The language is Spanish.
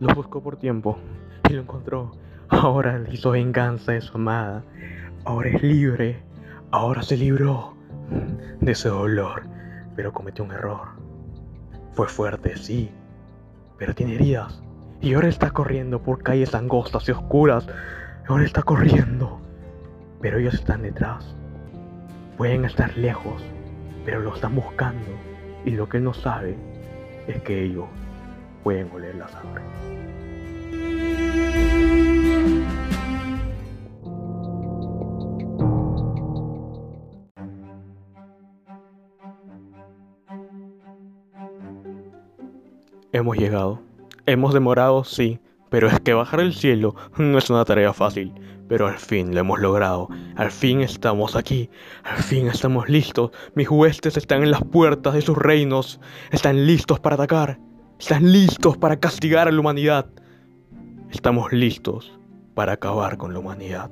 Lo buscó por tiempo y lo encontró. Ahora le hizo venganza de su amada. Ahora es libre. Ahora se libró de ese dolor. Pero cometió un error. Fue fuerte, sí. Pero tiene heridas. Y ahora está corriendo por calles angostas y oscuras. Ahora está corriendo. Pero ellos están detrás. Pueden estar lejos, pero lo están buscando. Y lo que él no sabe es que ellos pueden oler la sangre. Hemos llegado. Hemos demorado, sí, pero es que bajar el cielo no es una tarea fácil. Pero al fin lo hemos logrado. Al fin estamos aquí. Al fin estamos listos. Mis huestes están en las puertas de sus reinos. Están listos para atacar. Están listos para castigar a la humanidad. Estamos listos para acabar con la humanidad.